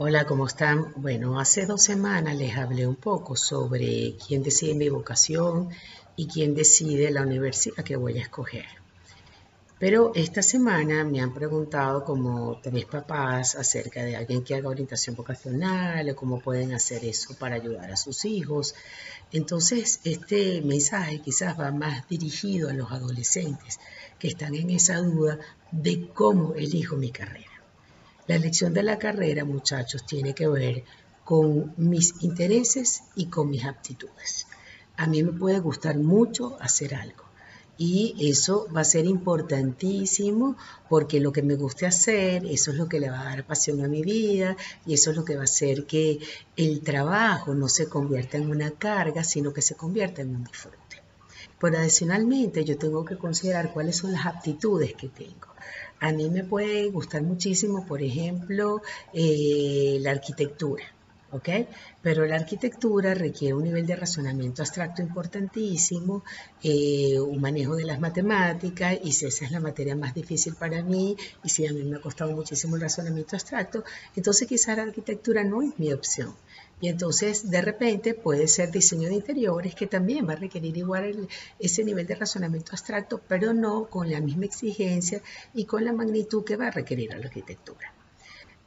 Hola, ¿cómo están? Bueno, hace dos semanas les hablé un poco sobre quién decide mi vocación y quién decide la universidad que voy a escoger. Pero esta semana me han preguntado como tres papás acerca de alguien que haga orientación vocacional o cómo pueden hacer eso para ayudar a sus hijos. Entonces, este mensaje quizás va más dirigido a los adolescentes que están en esa duda de cómo elijo mi carrera. La elección de la carrera, muchachos, tiene que ver con mis intereses y con mis aptitudes. A mí me puede gustar mucho hacer algo y eso va a ser importantísimo porque lo que me guste hacer, eso es lo que le va a dar pasión a mi vida y eso es lo que va a hacer que el trabajo no se convierta en una carga, sino que se convierta en un disfrute. Pero adicionalmente yo tengo que considerar cuáles son las aptitudes que tengo. A mí me puede gustar muchísimo, por ejemplo, eh, la arquitectura. ¿ok? Pero la arquitectura requiere un nivel de razonamiento abstracto importantísimo, eh, un manejo de las matemáticas, y si esa es la materia más difícil para mí, y si a mí me ha costado muchísimo el razonamiento abstracto, entonces quizá la arquitectura no es mi opción. Y entonces de repente puede ser diseño de interiores que también va a requerir igual ese nivel de razonamiento abstracto, pero no con la misma exigencia y con la magnitud que va a requerir la arquitectura.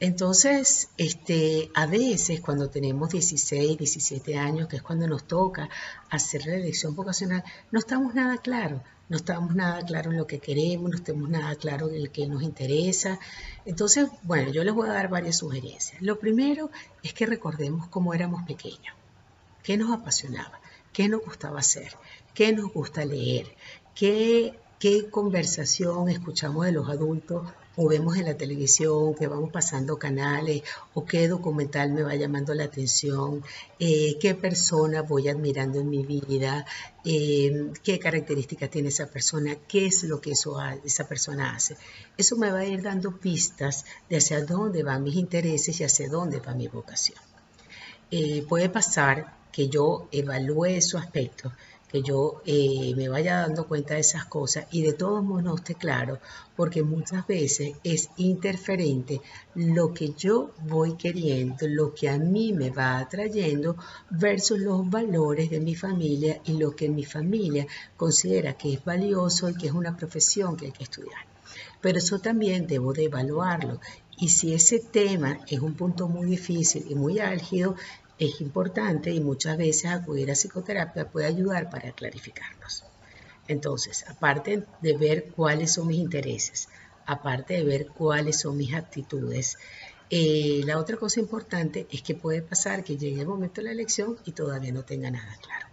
Entonces, este, a veces cuando tenemos 16, 17 años, que es cuando nos toca hacer la elección vocacional, no estamos nada claros, no estamos nada claros en lo que queremos, no estamos nada claros en lo que nos interesa. Entonces, bueno, yo les voy a dar varias sugerencias. Lo primero es que recordemos cómo éramos pequeños, qué nos apasionaba, qué nos gustaba hacer, qué nos gusta leer, qué, qué conversación escuchamos de los adultos o vemos en la televisión que vamos pasando canales o qué documental me va llamando la atención, eh, qué persona voy admirando en mi vida, eh, qué características tiene esa persona, qué es lo que eso, esa persona hace. Eso me va a ir dando pistas de hacia dónde van mis intereses y hacia dónde va mi vocación. Eh, puede pasar que yo evalúe su aspecto que yo eh, me vaya dando cuenta de esas cosas y de todos modos esté claro, porque muchas veces es interferente lo que yo voy queriendo, lo que a mí me va atrayendo versus los valores de mi familia y lo que mi familia considera que es valioso y que es una profesión que hay que estudiar. Pero eso también debo de evaluarlo. Y si ese tema es un punto muy difícil y muy álgido, es importante y muchas veces acudir a psicoterapia puede ayudar para clarificarnos. Entonces, aparte de ver cuáles son mis intereses, aparte de ver cuáles son mis actitudes, eh, la otra cosa importante es que puede pasar que llegue el momento de la elección y todavía no tenga nada claro.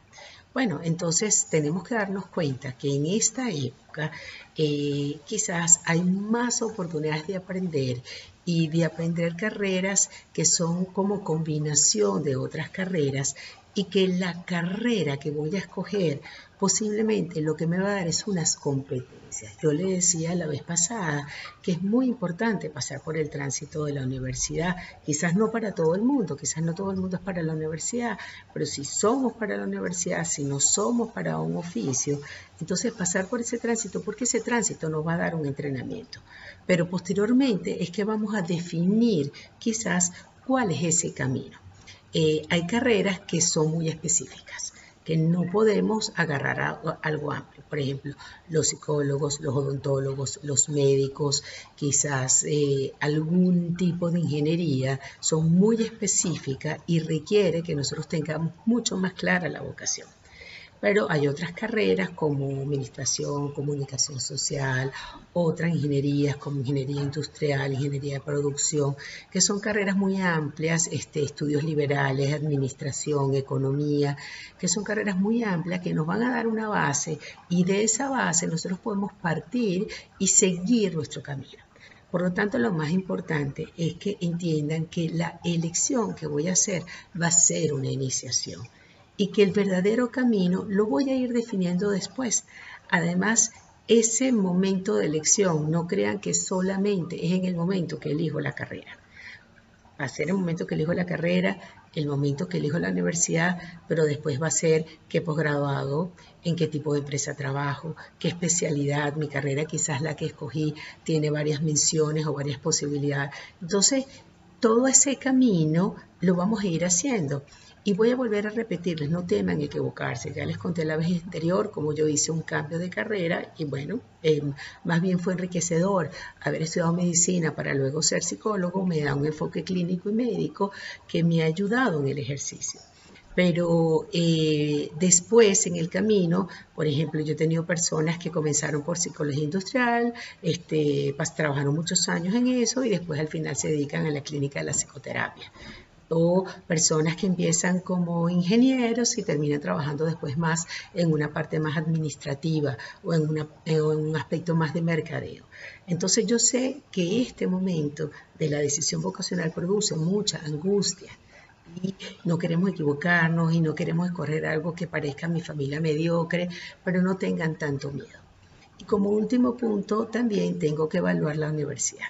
Bueno, entonces tenemos que darnos cuenta que en esta época eh, quizás hay más oportunidades de aprender y de aprender carreras que son como combinación de otras carreras y que la carrera que voy a escoger posiblemente lo que me va a dar es unas competencias. Yo le decía la vez pasada que es muy importante pasar por el tránsito de la universidad, quizás no para todo el mundo, quizás no todo el mundo es para la universidad, pero si somos para la universidad, si no somos para un oficio, entonces pasar por ese tránsito, porque ese tránsito nos va a dar un entrenamiento. Pero posteriormente es que vamos a definir quizás cuál es ese camino. Eh, hay carreras que son muy específicas que no podemos agarrar algo amplio. Por ejemplo, los psicólogos, los odontólogos, los médicos, quizás eh, algún tipo de ingeniería son muy específicas y requiere que nosotros tengamos mucho más clara la vocación. Pero hay otras carreras como administración, comunicación social, otras ingenierías como ingeniería industrial, ingeniería de producción, que son carreras muy amplias, este, estudios liberales, administración, economía, que son carreras muy amplias que nos van a dar una base y de esa base nosotros podemos partir y seguir nuestro camino. Por lo tanto, lo más importante es que entiendan que la elección que voy a hacer va a ser una iniciación y que el verdadero camino lo voy a ir definiendo después. Además, ese momento de elección, no crean que solamente es en el momento que elijo la carrera. Va a ser el momento que elijo la carrera, el momento que elijo la universidad, pero después va a ser qué posgrado hago, en qué tipo de empresa trabajo, qué especialidad, mi carrera quizás la que escogí tiene varias menciones o varias posibilidades. Entonces, todo ese camino lo vamos a ir haciendo. Y voy a volver a repetirles, no teman equivocarse. Ya les conté la vez anterior cómo yo hice un cambio de carrera y bueno, em, más bien fue enriquecedor haber estudiado medicina para luego ser psicólogo, me da un enfoque clínico y médico que me ha ayudado en el ejercicio pero eh, después en el camino, por ejemplo, yo he tenido personas que comenzaron por psicología industrial, este, trabajaron muchos años en eso y después al final se dedican a la clínica de la psicoterapia o personas que empiezan como ingenieros y terminan trabajando después más en una parte más administrativa o en, una, en, un aspecto más de mercadeo. Entonces yo sé que este momento de la decisión vocacional produce mucha angustia, no queremos equivocarnos y no queremos escoger algo que parezca a mi familia mediocre, pero no tengan tanto miedo. Y como último punto, también tengo que evaluar la universidad.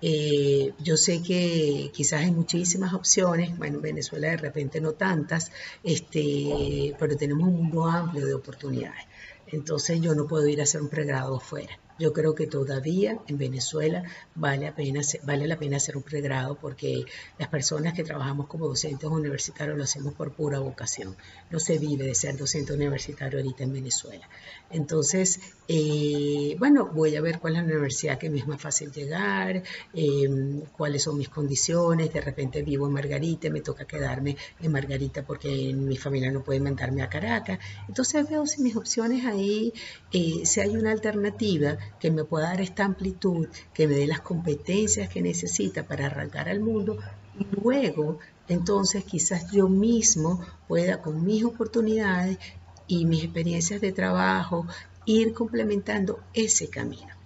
Eh, yo sé que quizás hay muchísimas opciones, bueno, en Venezuela de repente no tantas, este, pero tenemos un mundo amplio de oportunidades. Entonces yo no puedo ir a hacer un pregrado afuera. Yo creo que todavía en Venezuela vale, la pena, vale la pena hacer un pregrado porque las personas que trabajamos como docentes universitarios lo hacemos por pura vocación. No se vive de ser docente universitario ahorita en Venezuela. Entonces, eh, bueno, voy a ver cuál es la universidad que me es más fácil llegar, em, cuáles son mis condiciones. De repente vivo en Margarita, me toca quedarme en Margarita porque mi familia no puede mandarme a Caracas. Entonces veo si mis opciones ahí, eh, si hay una alternativa que me pueda dar esta amplitud, que me dé las competencias que necesita para arrancar al mundo y luego entonces quizás yo mismo pueda con mis oportunidades y mis experiencias de trabajo ir complementando ese camino.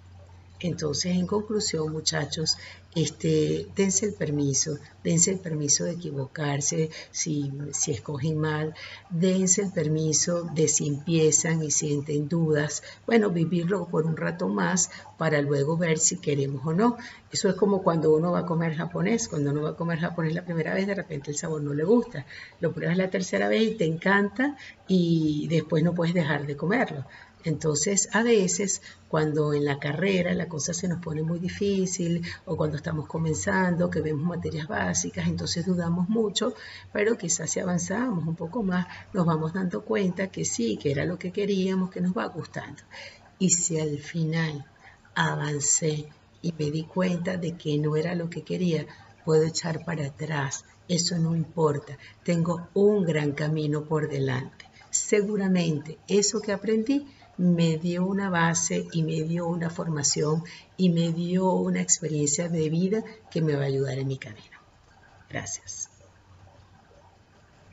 Entonces, en conclusión, muchachos, este, dense el permiso, dense el permiso de equivocarse si, si escogen mal, dense el permiso de si empiezan y sienten dudas, bueno, vivirlo por un rato más para luego ver si queremos o no. Eso es como cuando uno va a comer japonés, cuando uno va a comer japonés la primera vez, de repente el sabor no le gusta, lo pruebas la tercera vez y te encanta y después no puedes dejar de comerlo. Entonces, a veces, cuando en la carrera la cosa se nos pone muy difícil o cuando estamos comenzando, que vemos materias básicas, entonces dudamos mucho, pero quizás si avanzamos un poco más, nos vamos dando cuenta que sí, que era lo que queríamos, que nos va gustando. Y si al final avancé y me di cuenta de que no era lo que quería, puedo echar para atrás. Eso no importa. Tengo un gran camino por delante. Seguramente eso que aprendí me dio una base y me dio una formación y me dio una experiencia de vida que me va a ayudar en mi camino. Gracias.